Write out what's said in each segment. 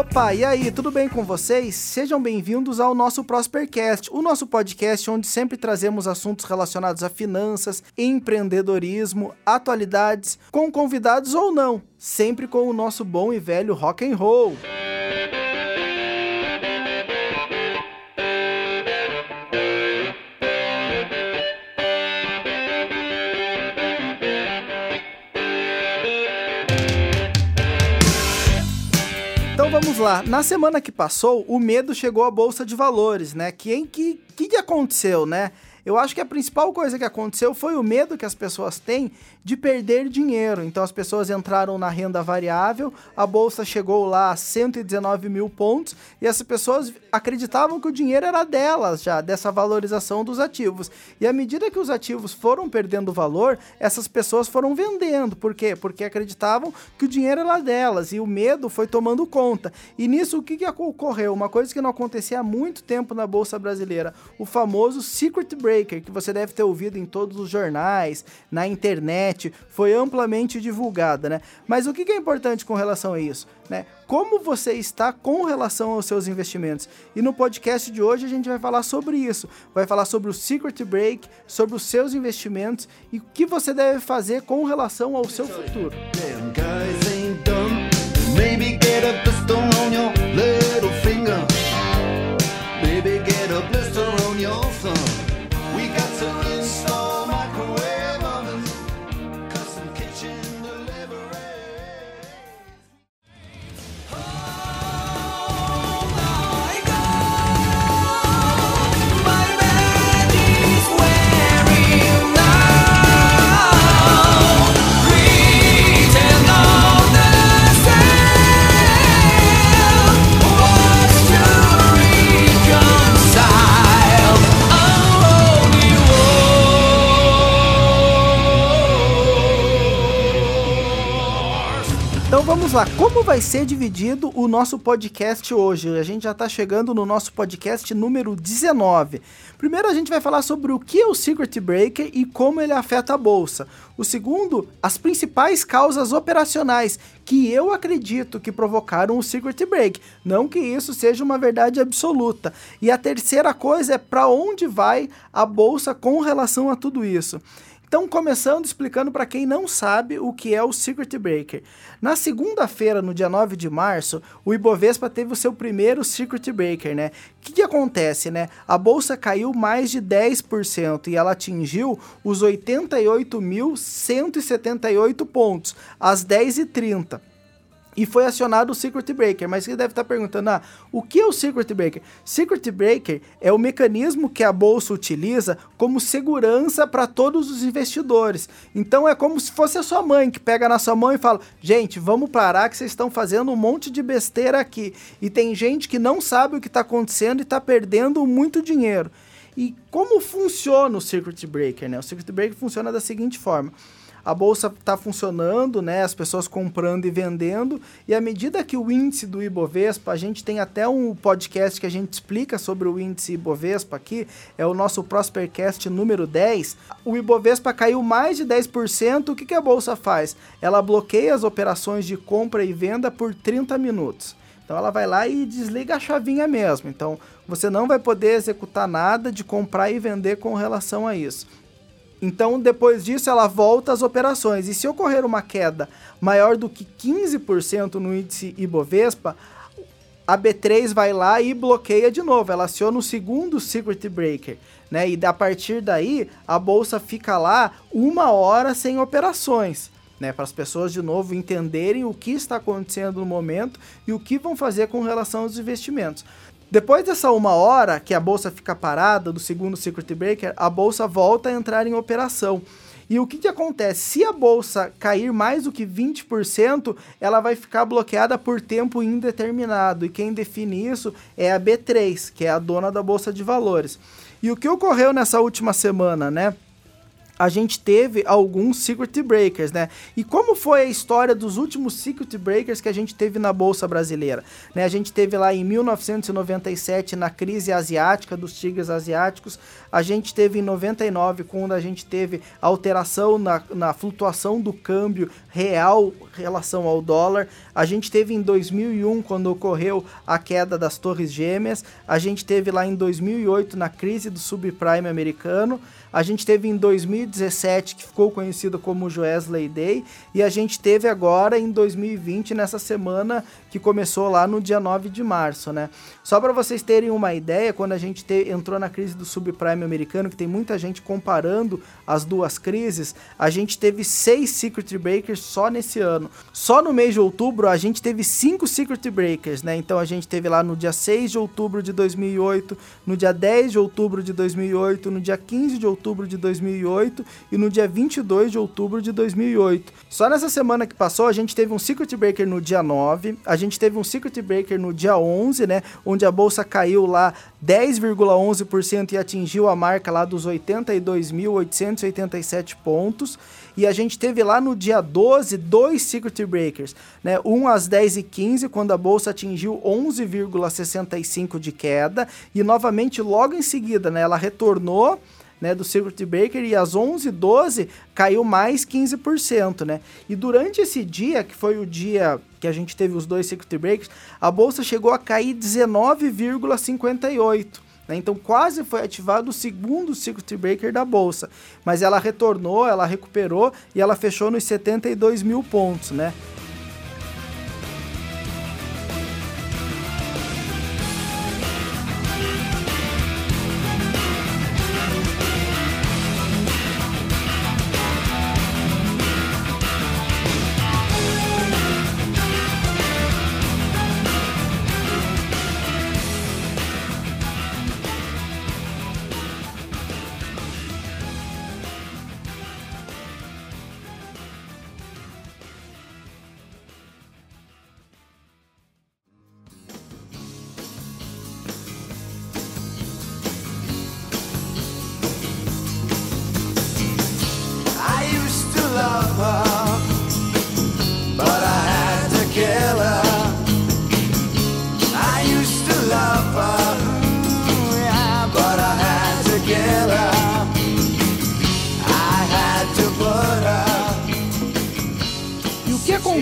Opa, e aí, tudo bem com vocês? Sejam bem-vindos ao nosso Prospercast, o nosso podcast onde sempre trazemos assuntos relacionados a finanças, empreendedorismo, atualidades, com convidados ou não, sempre com o nosso bom e velho rock and roll. Lá. Na semana que passou, o medo chegou à bolsa de valores, né? Que que que aconteceu, né? Eu acho que a principal coisa que aconteceu foi o medo que as pessoas têm de perder dinheiro. Então as pessoas entraram na renda variável, a bolsa chegou lá a 119 mil pontos e essas pessoas acreditavam que o dinheiro era delas já, dessa valorização dos ativos. E à medida que os ativos foram perdendo valor, essas pessoas foram vendendo. Por quê? Porque acreditavam que o dinheiro era delas e o medo foi tomando conta. E nisso o que, que ocorreu? Uma coisa que não acontecia há muito tempo na bolsa brasileira, o famoso secret breaker, que você deve ter ouvido em todos os jornais, na internet foi amplamente divulgada, né? Mas o que é importante com relação a isso, né? Como você está com relação aos seus investimentos? E no podcast de hoje a gente vai falar sobre isso. Vai falar sobre o Secret Break, sobre os seus investimentos e o que você deve fazer com relação ao seu futuro. Get a blister on your little vamos lá, como vai ser dividido o nosso podcast hoje? A gente já está chegando no nosso podcast número 19. Primeiro a gente vai falar sobre o que é o Secret Breaker e como ele afeta a bolsa. O segundo, as principais causas operacionais que eu acredito que provocaram o Secret Break. Não que isso seja uma verdade absoluta. E a terceira coisa é para onde vai a bolsa com relação a tudo isso. Então, começando explicando para quem não sabe o que é o Secret Breaker. Na segunda-feira, no dia 9 de março, o Ibovespa teve o seu primeiro Secret Breaker, né? O que, que acontece, né? A bolsa caiu mais de 10% e ela atingiu os 88.178 pontos, às 10h30 e foi acionado o Secret Breaker. Mas você deve estar perguntando, ah, o que é o Secret Breaker? Secret Breaker é o mecanismo que a bolsa utiliza como segurança para todos os investidores. Então é como se fosse a sua mãe que pega na sua mão e fala: gente, vamos parar que vocês estão fazendo um monte de besteira aqui. E tem gente que não sabe o que está acontecendo e está perdendo muito dinheiro. E como funciona o Circuit Breaker? Né? O Circuit Breaker funciona da seguinte forma a bolsa está funcionando, né? As pessoas comprando e vendendo. E à medida que o índice do Ibovespa, a gente tem até um podcast que a gente explica sobre o índice Ibovespa aqui, é o nosso Prospercast número 10. O Ibovespa caiu mais de 10%. O que, que a bolsa faz? Ela bloqueia as operações de compra e venda por 30 minutos. Então ela vai lá e desliga a chavinha mesmo. Então você não vai poder executar nada de comprar e vender com relação a isso. Então, depois disso, ela volta às operações. E se ocorrer uma queda maior do que 15% no índice Ibovespa, a B3 vai lá e bloqueia de novo. Ela aciona o segundo Secret Breaker. Né? E a partir daí, a bolsa fica lá uma hora sem operações. Né, para as pessoas de novo entenderem o que está acontecendo no momento e o que vão fazer com relação aos investimentos. Depois dessa uma hora que a bolsa fica parada do segundo circuit breaker, a bolsa volta a entrar em operação. E o que, que acontece? Se a bolsa cair mais do que 20%, ela vai ficar bloqueada por tempo indeterminado. E quem define isso é a B3, que é a dona da bolsa de valores. E o que ocorreu nessa última semana, né? A gente teve alguns circuit breakers, né? E como foi a história dos últimos circuit breakers que a gente teve na bolsa brasileira? Né? A gente teve lá em 1997 na crise asiática dos tigres asiáticos, a gente teve em 99 quando a gente teve alteração na, na flutuação do câmbio real em relação ao dólar, a gente teve em 2001 quando ocorreu a queda das Torres Gêmeas, a gente teve lá em 2008 na crise do subprime americano, a gente teve em 2017, que ficou conhecido como Joesley Day, e a gente teve agora em 2020, nessa semana que começou lá no dia 9 de março, né? Só para vocês terem uma ideia, quando a gente te, entrou na crise do subprime americano, que tem muita gente comparando as duas crises, a gente teve seis Secret Breakers só nesse ano. Só no mês de outubro a gente teve cinco Secret Breakers, né? Então a gente teve lá no dia 6 de outubro de 2008, no dia 10 de outubro de 2008, no dia 15 de outubro de 2008 e no dia 22 de outubro de 2008. Só nessa semana que passou a gente teve um Secret Breaker no dia 9, a gente teve um Circuit Breaker no dia 11, né, onde a bolsa caiu lá 10,11% e atingiu a marca lá dos 82.887 pontos. E a gente teve lá no dia 12 dois Secret Breakers, né? Um às 10h15, quando a bolsa atingiu 11,65 de queda, e novamente logo em seguida, né, ela retornou né, do Circuit Breaker e às 11h12 caiu mais 15%, né? E durante esse dia, que foi o dia que a gente teve os dois Circuit Breakers, a bolsa chegou a cair 19,58%. Né? Então quase foi ativado o segundo Circuit Breaker da bolsa, mas ela retornou, ela recuperou e ela fechou nos 72 mil pontos, né?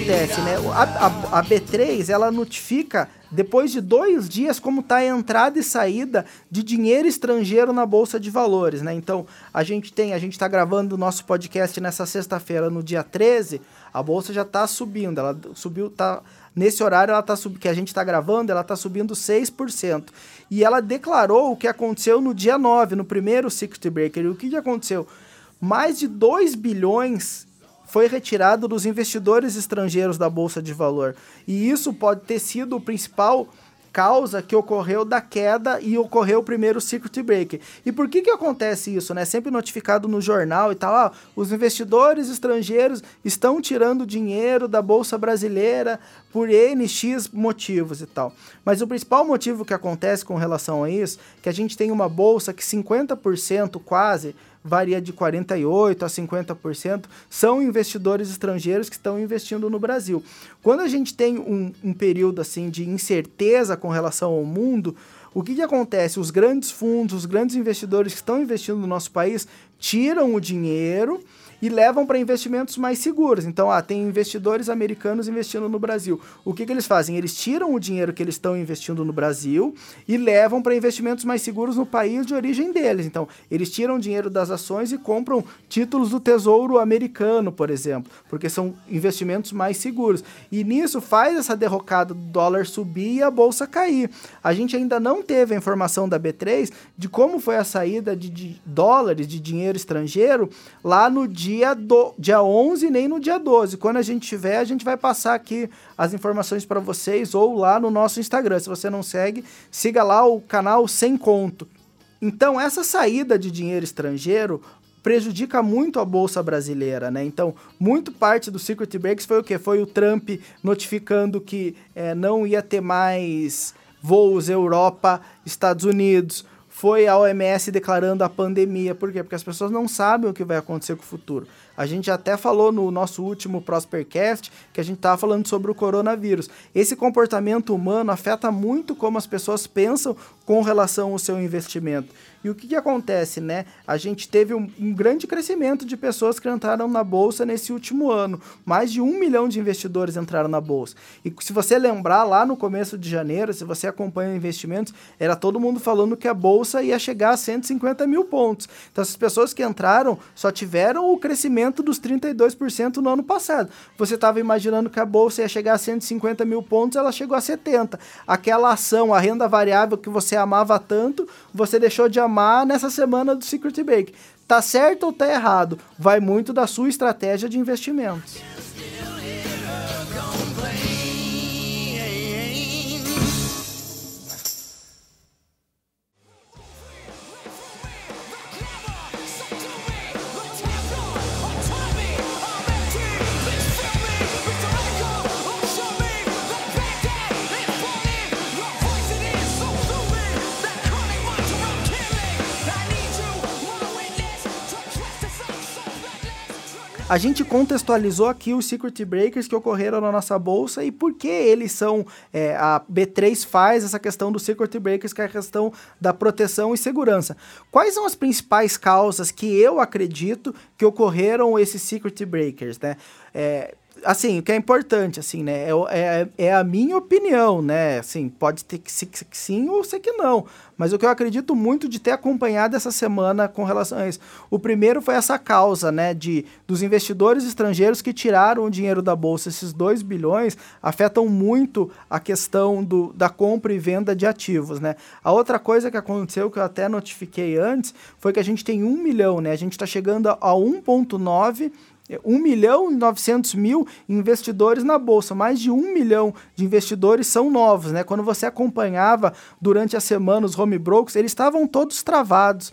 Acontece, né? A, a, a, B3 ela notifica depois de dois dias como está a entrada e saída de dinheiro estrangeiro na bolsa de valores, né? Então a gente tem, a gente está gravando o nosso podcast nessa sexta-feira, no dia 13, a bolsa já está subindo, ela subiu, tá nesse horário ela tá subindo, que a gente está gravando, ela está subindo 6%. E ela declarou o que aconteceu no dia 9, no primeiro Secret Breaker. E o que, que aconteceu? Mais de 2 bilhões foi retirado dos investidores estrangeiros da bolsa de valor. E isso pode ter sido o principal causa que ocorreu da queda e ocorreu o primeiro circuit breaker. E por que que acontece isso, né? Sempre notificado no jornal e tal, ah, os investidores estrangeiros estão tirando dinheiro da bolsa brasileira por NX motivos e tal. Mas o principal motivo que acontece com relação a isso, é que a gente tem uma bolsa que 50% quase varia de 48% a 50%, são investidores estrangeiros que estão investindo no Brasil. Quando a gente tem um, um período assim de incerteza com relação ao mundo, o que, que acontece? Os grandes fundos, os grandes investidores que estão investindo no nosso país tiram o dinheiro e levam para investimentos mais seguros. Então, ah, tem investidores americanos investindo no Brasil. O que, que eles fazem? Eles tiram o dinheiro que eles estão investindo no Brasil e levam para investimentos mais seguros no país de origem deles. Então, eles tiram dinheiro das ações e compram títulos do Tesouro americano, por exemplo, porque são investimentos mais seguros. E nisso faz essa derrocada do dólar subir e a bolsa cair. A gente ainda não teve a informação da B3 de como foi a saída de, de dólares, de dinheiro estrangeiro, lá no dia dia, do, dia 11 nem no dia 12. Quando a gente tiver, a gente vai passar aqui as informações para vocês ou lá no nosso Instagram. Se você não segue, siga lá o canal Sem Conto. Então, essa saída de dinheiro estrangeiro prejudica muito a bolsa brasileira, né? Então, muito parte do Secret Breaks foi o quê? Foi o Trump notificando que é, não ia ter mais voos Europa, Estados Unidos foi a OMS declarando a pandemia. Por quê? Porque as pessoas não sabem o que vai acontecer com o futuro. A gente até falou no nosso último Prospercast que a gente estava falando sobre o coronavírus. Esse comportamento humano afeta muito como as pessoas pensam com relação ao seu investimento. E o que, que acontece, né? A gente teve um, um, grande crescimento de pessoas que entraram na bolsa nesse último ano. Mais de um milhão de investidores entraram na bolsa. E se você lembrar lá no começo de janeiro, se você acompanha investimentos, era todo mundo falando que a bolsa ia chegar a 150 mil pontos. Então, essas pessoas que entraram só tiveram o crescimento dos 32% no ano passado. Você estava imaginando que a bolsa ia chegar a 150 mil pontos, ela chegou a 70. Aquela ação, a renda variável que você amava tanto, você deixou de amar nessa semana do Secret Break. Tá certo ou tá errado? Vai muito da sua estratégia de investimentos. A gente contextualizou aqui os Secret Breakers que ocorreram na nossa bolsa e por que eles são. É, a B3 faz essa questão dos Secret Breakers, que é a questão da proteção e segurança. Quais são as principais causas que eu acredito que ocorreram esses Secret Breakers, né? É, assim, o que é importante, assim, né? É, é, é, a minha opinião, né? Assim, pode ter que ser que sim ou ser que não. Mas o que eu acredito muito de ter acompanhado essa semana com relação a isso. O primeiro foi essa causa, né? De, dos investidores estrangeiros que tiraram o dinheiro da Bolsa. Esses 2 bilhões afetam muito a questão do, da compra e venda de ativos, né? A outra coisa que aconteceu, que eu até notifiquei antes, foi que a gente tem 1 milhão, né? A gente está chegando a 1,9 1 milhão e 900 mil investidores na bolsa, mais de 1 milhão de investidores são novos, né? Quando você acompanhava durante a semana os home brokers, eles estavam todos travados.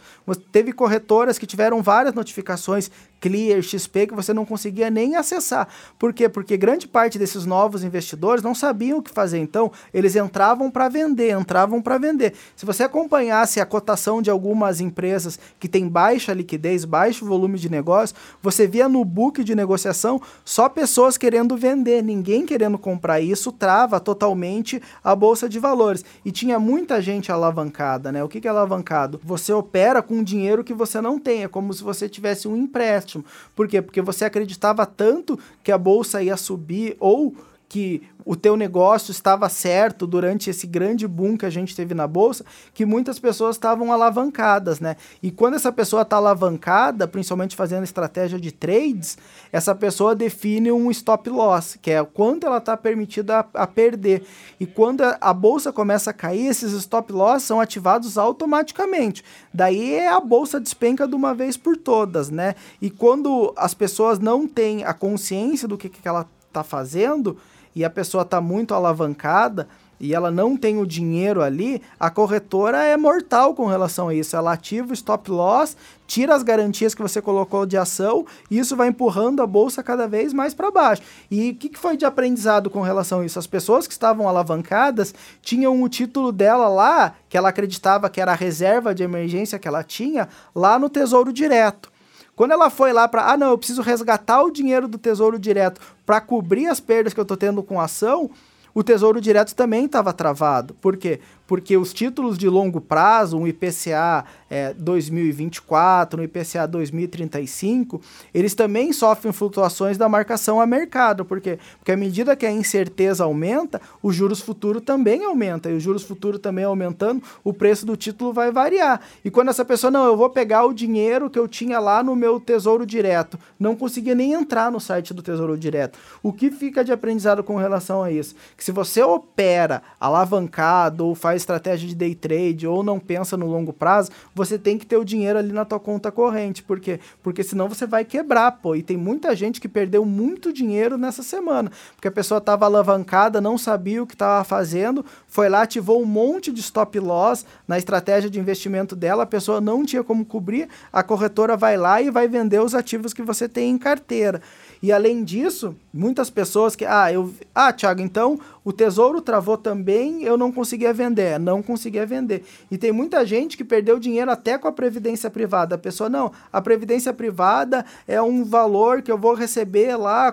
Teve corretoras que tiveram várias notificações Clear, XP, que você não conseguia nem acessar. Por quê? Porque grande parte desses novos investidores não sabiam o que fazer. Então, eles entravam para vender, entravam para vender. Se você acompanhasse a cotação de algumas empresas que têm baixa liquidez, baixo volume de negócio, você via no book de negociação só pessoas querendo vender, ninguém querendo comprar. Isso trava totalmente a bolsa de valores. E tinha muita gente alavancada, né? O que é alavancado? Você opera com dinheiro que você não tem, é como se você tivesse um empréstimo empréstimo. Por quê? Porque você acreditava tanto que a bolsa ia subir ou que o teu negócio estava certo durante esse grande boom que a gente teve na bolsa, que muitas pessoas estavam alavancadas, né? E quando essa pessoa está alavancada, principalmente fazendo estratégia de trades, essa pessoa define um stop loss, que é quanto ela está permitida a, a, perder. E quando a, a, bolsa começa a cair, esses stop loss são ativados automaticamente. Daí a bolsa despenca de uma vez por todas, né? E quando as pessoas não têm a consciência do que, que ela está fazendo, e a pessoa está muito alavancada e ela não tem o dinheiro ali, a corretora é mortal com relação a isso. Ela ativa o stop loss, tira as garantias que você colocou de ação e isso vai empurrando a bolsa cada vez mais para baixo. E o que, que foi de aprendizado com relação a isso? As pessoas que estavam alavancadas tinham o título dela lá, que ela acreditava que era a reserva de emergência que ela tinha, lá no Tesouro Direto. Quando ela foi lá para, ah, não, eu preciso resgatar o dinheiro do Tesouro Direto para cobrir as perdas que eu estou tendo com a ação, o Tesouro Direto também estava travado. Por quê? Porque os títulos de longo prazo, um IPCA é, 2024, um IPCA 2035, eles também sofrem flutuações da marcação a mercado. Por quê? Porque à medida que a incerteza aumenta, os juros futuros também aumenta. E os juros futuros também aumentando, o preço do título vai variar. E quando essa pessoa, não, eu vou pegar o dinheiro que eu tinha lá no meu Tesouro Direto, não conseguia nem entrar no site do Tesouro Direto. O que fica de aprendizado com relação a isso? Que se você opera alavancado ou faz estratégia de day trade ou não pensa no longo prazo, você tem que ter o dinheiro ali na tua conta corrente. Por quê? Porque senão você vai quebrar, pô. E tem muita gente que perdeu muito dinheiro nessa semana. Porque a pessoa estava alavancada, não sabia o que estava fazendo, foi lá, ativou um monte de stop loss na estratégia de investimento dela, a pessoa não tinha como cobrir, a corretora vai lá e vai vender os ativos que você tem em carteira. E além disso, muitas pessoas que, ah, eu, ah, Thiago, então o tesouro travou também, eu não conseguia vender. É, não conseguia vender. E tem muita gente que perdeu dinheiro até com a previdência privada. A pessoa, não, a previdência privada é um valor que eu vou receber lá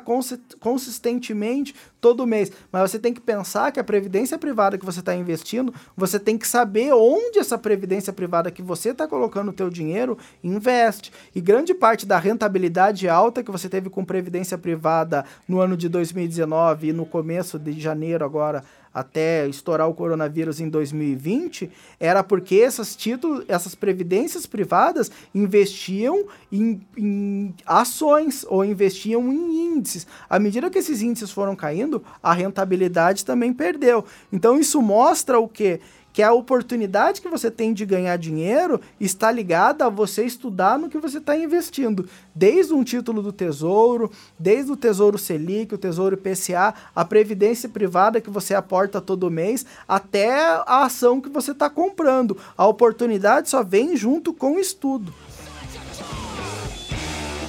consistentemente todo mês. Mas você tem que pensar que a previdência privada que você está investindo, você tem que saber onde essa previdência privada que você está colocando o teu dinheiro investe. E grande parte da rentabilidade alta que você teve com previdência privada no ano de 2019 e no começo de janeiro agora até estourar o coronavírus em 2020, era porque essas títulos, essas previdências privadas investiam em, em ações ou investiam em índices. À medida que esses índices foram caindo, a rentabilidade também perdeu. Então isso mostra o que que a oportunidade que você tem de ganhar dinheiro está ligada a você estudar no que você está investindo. Desde um título do Tesouro, desde o Tesouro Selic, o Tesouro IPCA, a previdência privada que você aporta todo mês, até a ação que você está comprando. A oportunidade só vem junto com o estudo.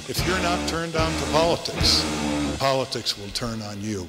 If you're not turned politics, politics will turn on you.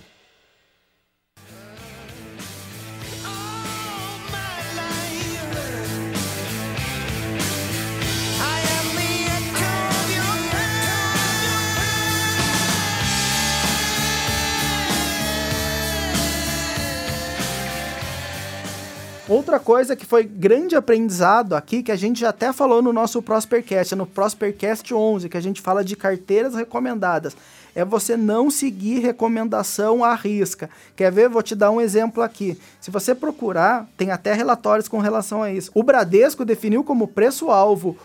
Outra coisa que foi grande aprendizado aqui, que a gente já até falou no nosso Prospercast, no Prospercast 11, que a gente fala de carteiras recomendadas, é você não seguir recomendação à risca. Quer ver? Vou te dar um exemplo aqui. Se você procurar, tem até relatórios com relação a isso. O Bradesco definiu como preço-alvo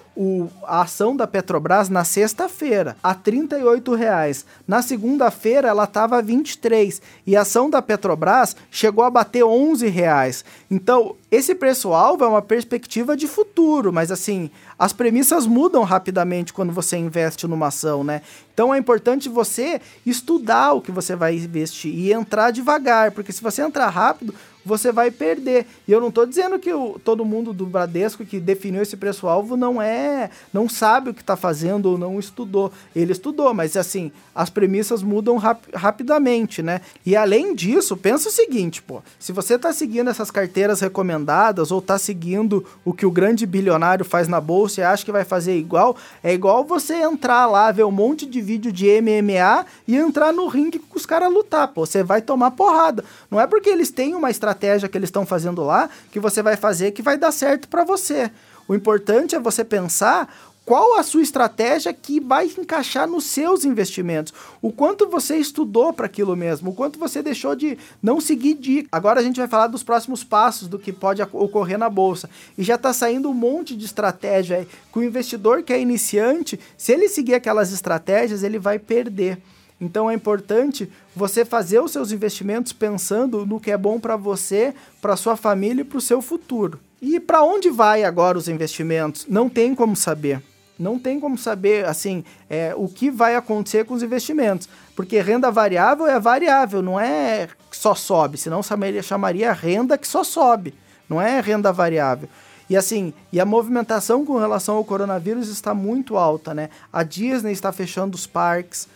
a ação da Petrobras na sexta-feira, a R$ 38,00. Na segunda-feira, ela estava a 23 e a ação da Petrobras chegou a bater R$ 11,00. Então, esse preço-alvo é uma perspectiva de futuro, mas assim, as premissas mudam rapidamente quando você investe numa ação, né? Então é importante você estudar o que você vai investir e entrar devagar, porque se você entrar rápido, você vai perder. E eu não estou dizendo que o, todo mundo do Bradesco que definiu esse preço-alvo não é, não sabe o que está fazendo ou não estudou. Ele estudou, mas assim, as premissas mudam rap rapidamente, né? E além disso, pensa o seguinte, pô, se você está seguindo essas carteiras recomendadas ou está seguindo o que o grande bilionário faz na bolsa e acha que vai fazer igual, é igual você entrar lá, ver um monte de vídeo de MMA e entrar no ringue com os caras lutar, pô, você vai tomar porrada. Não é porque eles têm uma estratégia estratégia que eles estão fazendo lá que você vai fazer que vai dar certo para você. O importante é você pensar qual a sua estratégia que vai encaixar nos seus investimentos. O quanto você estudou para aquilo mesmo, o quanto você deixou de não seguir dica. Agora a gente vai falar dos próximos passos do que pode ocorrer na bolsa. E já está saindo um monte de estratégia que o investidor que é iniciante, se ele seguir aquelas estratégias, ele vai perder. Então é importante você fazer os seus investimentos pensando no que é bom para você, para sua família e para o seu futuro. E para onde vai agora os investimentos? Não tem como saber. Não tem como saber assim é, o que vai acontecer com os investimentos, porque renda variável é variável, não é que só sobe, senão chamaria, chamaria renda que só sobe, não é renda variável. E assim, e a movimentação com relação ao coronavírus está muito alta, né? A Disney está fechando os parques,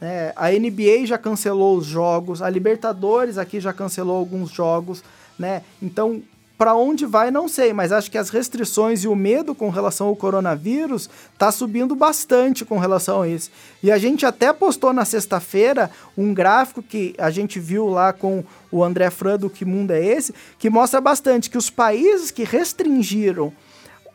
é, a NBA já cancelou os jogos, a Libertadores aqui já cancelou alguns jogos, né? Então, para onde vai, não sei, mas acho que as restrições e o medo com relação ao coronavírus tá subindo bastante com relação a isso. E a gente até postou na sexta-feira um gráfico que a gente viu lá com o André Fran do Que Mundo é Esse, que mostra bastante que os países que restringiram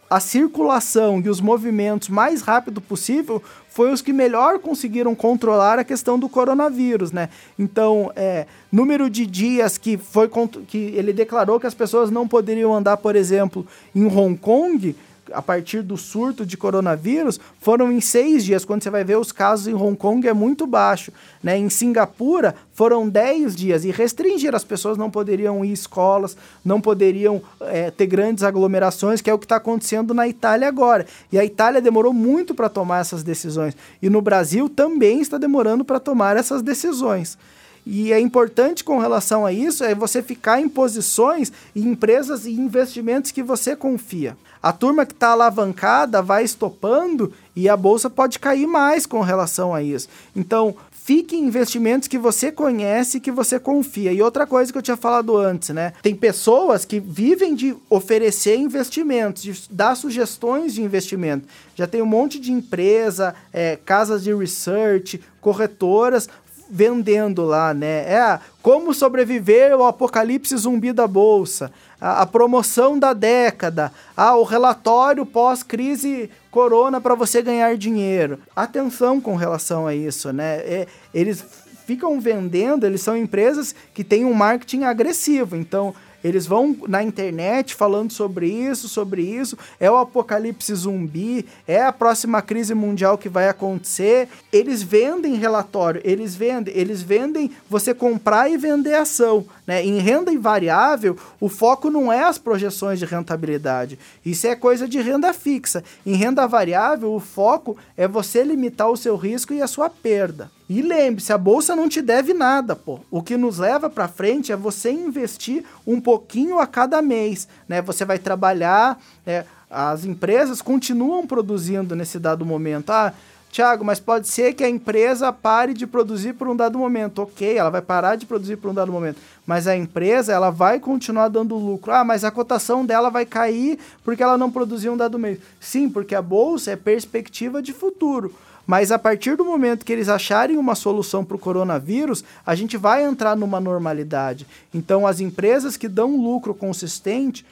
a circulação e os movimentos mais rápido possível foi os que melhor conseguiram controlar a questão do coronavírus, né? Então, é, número de dias que foi que ele declarou que as pessoas não poderiam andar, por exemplo, em Hong Kong, a partir do surto de coronavírus foram em seis dias. Quando você vai ver os casos em Hong Kong é muito baixo. Né? Em Singapura foram dez dias e restringir. As pessoas não poderiam ir escolas, não poderiam é, ter grandes aglomerações, que é o que está acontecendo na Itália agora. E a Itália demorou muito para tomar essas decisões. E no Brasil também está demorando para tomar essas decisões. E é importante com relação a isso é você ficar em posições em empresas e investimentos que você confia. A turma que está alavancada vai estopando e a bolsa pode cair mais com relação a isso. Então, fique em investimentos que você conhece, que você confia. E outra coisa que eu tinha falado antes, né? Tem pessoas que vivem de oferecer investimentos, de dar sugestões de investimento. Já tem um monte de empresa, é, casas de research, corretoras vendendo lá, né? É como sobreviver ao apocalipse zumbi da bolsa, a, a promoção da década, ah, o relatório pós-crise corona para você ganhar dinheiro. Atenção com relação a isso, né? É, eles ficam vendendo, eles são empresas que têm um marketing agressivo, então eles vão na internet falando sobre isso, sobre isso. É o apocalipse zumbi, é a próxima crise mundial que vai acontecer. Eles vendem relatório, eles vendem, eles vendem você comprar e vender ação. Né? Em renda invariável, o foco não é as projeções de rentabilidade. Isso é coisa de renda fixa. Em renda variável, o foco é você limitar o seu risco e a sua perda. E lembre-se, a bolsa não te deve nada, pô. O que nos leva para frente é você investir um pouquinho a cada mês, né? Você vai trabalhar, né? as empresas continuam produzindo nesse dado momento. Ah, Tiago, mas pode ser que a empresa pare de produzir por um dado momento. Ok, ela vai parar de produzir por um dado momento. Mas a empresa, ela vai continuar dando lucro. Ah, mas a cotação dela vai cair porque ela não produziu um dado mês. Sim, porque a bolsa é perspectiva de futuro. Mas a partir do momento que eles acharem uma solução para o coronavírus, a gente vai entrar numa normalidade. Então, as empresas que dão lucro consistente,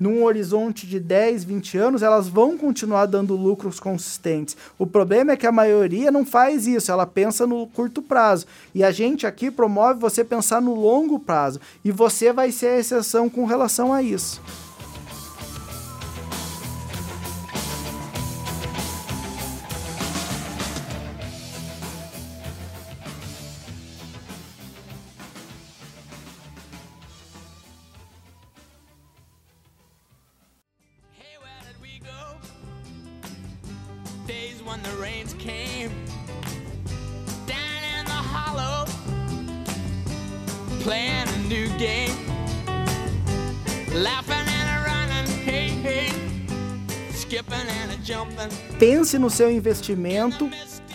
num horizonte de 10, 20 anos, elas vão continuar dando lucros consistentes. O problema é que a maioria não faz isso, ela pensa no curto prazo. E a gente aqui promove você pensar no longo prazo. E você vai ser a exceção com relação a isso. Pense no seu investimento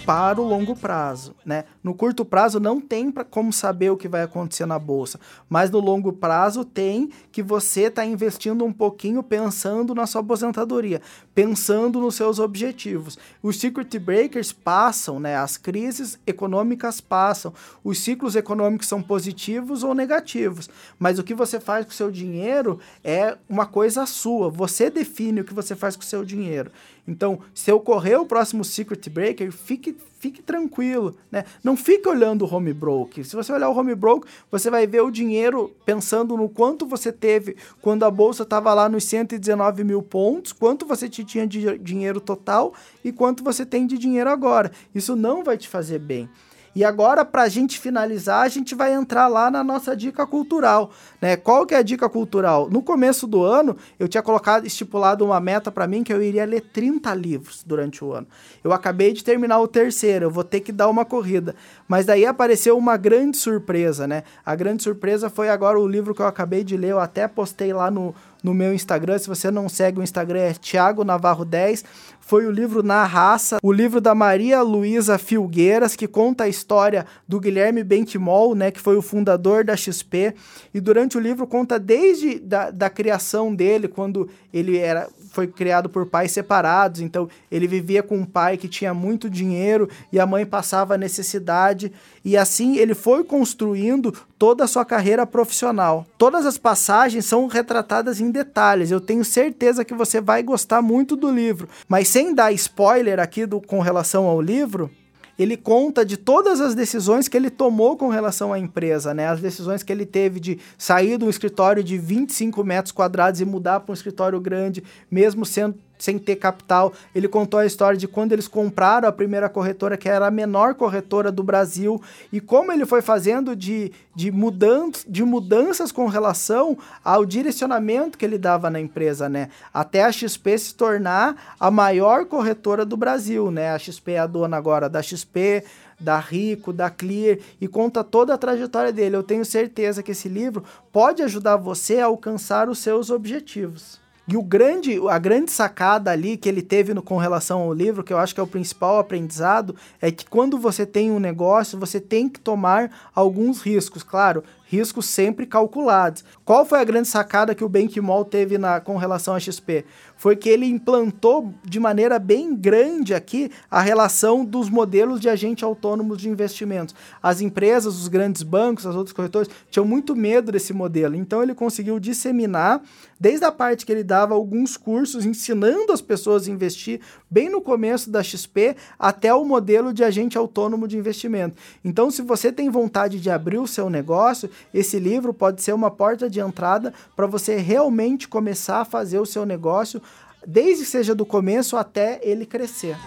para o longo prazo, né? No curto prazo não tem pra, como saber o que vai acontecer na bolsa, mas no longo prazo tem que você está investindo um pouquinho pensando na sua aposentadoria, pensando nos seus objetivos. Os circuit breakers passam, né? As crises econômicas passam. Os ciclos econômicos são positivos ou negativos, mas o que você faz com o seu dinheiro é uma coisa sua. Você define o que você faz com o seu dinheiro. Então, se ocorrer o próximo circuit breaker, fique, fique tranquilo, né? Não fique olhando o home broke. Se você olhar o home broke, você vai ver o dinheiro pensando no quanto você teve quando a bolsa estava lá nos 119 mil pontos, quanto você tinha de dinheiro total e quanto você tem de dinheiro agora. Isso não vai te fazer bem. E agora, para a gente finalizar, a gente vai entrar lá na nossa dica cultural. Né? Qual que é a dica cultural? No começo do ano, eu tinha colocado, estipulado uma meta para mim que eu iria ler 30 livros durante o ano. Eu acabei de terminar o terceiro, eu vou ter que dar uma corrida. Mas daí apareceu uma grande surpresa, né? A grande surpresa foi agora o livro que eu acabei de ler, eu até postei lá no, no meu Instagram. Se você não segue o Instagram, é Thiago Navarro 10. Foi o livro Na Raça, o livro da Maria Luísa Filgueiras, que conta a história do Guilherme Bentimol, né, que foi o fundador da XP. E durante o livro conta desde da, da criação dele, quando ele era foi criado por pais separados, então ele vivia com um pai que tinha muito dinheiro e a mãe passava necessidade, e assim ele foi construindo toda a sua carreira profissional. Todas as passagens são retratadas em detalhes, eu tenho certeza que você vai gostar muito do livro, mas sem dar spoiler aqui do, com relação ao livro, ele conta de todas as decisões que ele tomou com relação à empresa, né? As decisões que ele teve de sair de um escritório de 25 metros quadrados e mudar para um escritório grande, mesmo sendo sem ter capital. Ele contou a história de quando eles compraram a primeira corretora, que era a menor corretora do Brasil, e como ele foi fazendo de, de, mudan de mudanças com relação ao direcionamento que ele dava na empresa, né? Até a XP se tornar a maior corretora do Brasil, né? A XP é a dona agora da XP, da Rico, da Clear e conta toda a trajetória dele. Eu tenho certeza que esse livro pode ajudar você a alcançar os seus objetivos. E o grande, a grande sacada ali que ele teve no, com relação ao livro, que eu acho que é o principal aprendizado, é que quando você tem um negócio, você tem que tomar alguns riscos. Claro, riscos sempre calculados. Qual foi a grande sacada que o Benchimol teve na, com relação à XP? Foi que ele implantou de maneira bem grande aqui a relação dos modelos de agente autônomos de investimentos. As empresas, os grandes bancos, as outras corretoras tinham muito medo desse modelo. Então ele conseguiu disseminar, desde a parte que ele dava alguns cursos ensinando as pessoas a investir, bem no começo da XP, até o modelo de agente autônomo de investimento. Então, se você tem vontade de abrir o seu negócio, esse livro pode ser uma porta de entrada para você realmente começar a fazer o seu negócio, desde que seja do começo até ele crescer.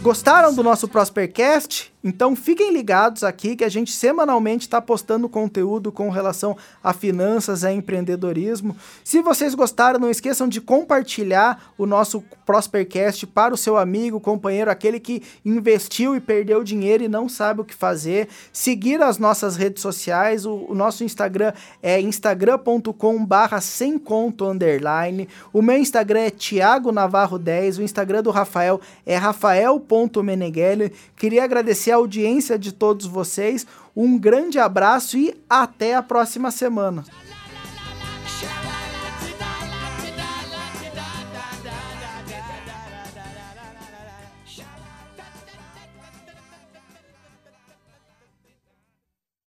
Gostaram do nosso Prospercast? Então fiquem ligados aqui que a gente semanalmente está postando conteúdo com relação a finanças, a empreendedorismo. Se vocês gostaram, não esqueçam de compartilhar o nosso Prospercast para o seu amigo, companheiro, aquele que investiu e perdeu dinheiro e não sabe o que fazer. Seguir as nossas redes sociais, o, o nosso Instagram é instagram.com barra sem conto underline. O meu Instagram é Thiago Navarro 10, o Instagram do Rafael é rafael.meneghelli. Queria agradecer agradecer a audiência de todos vocês. Um grande abraço e até a próxima semana.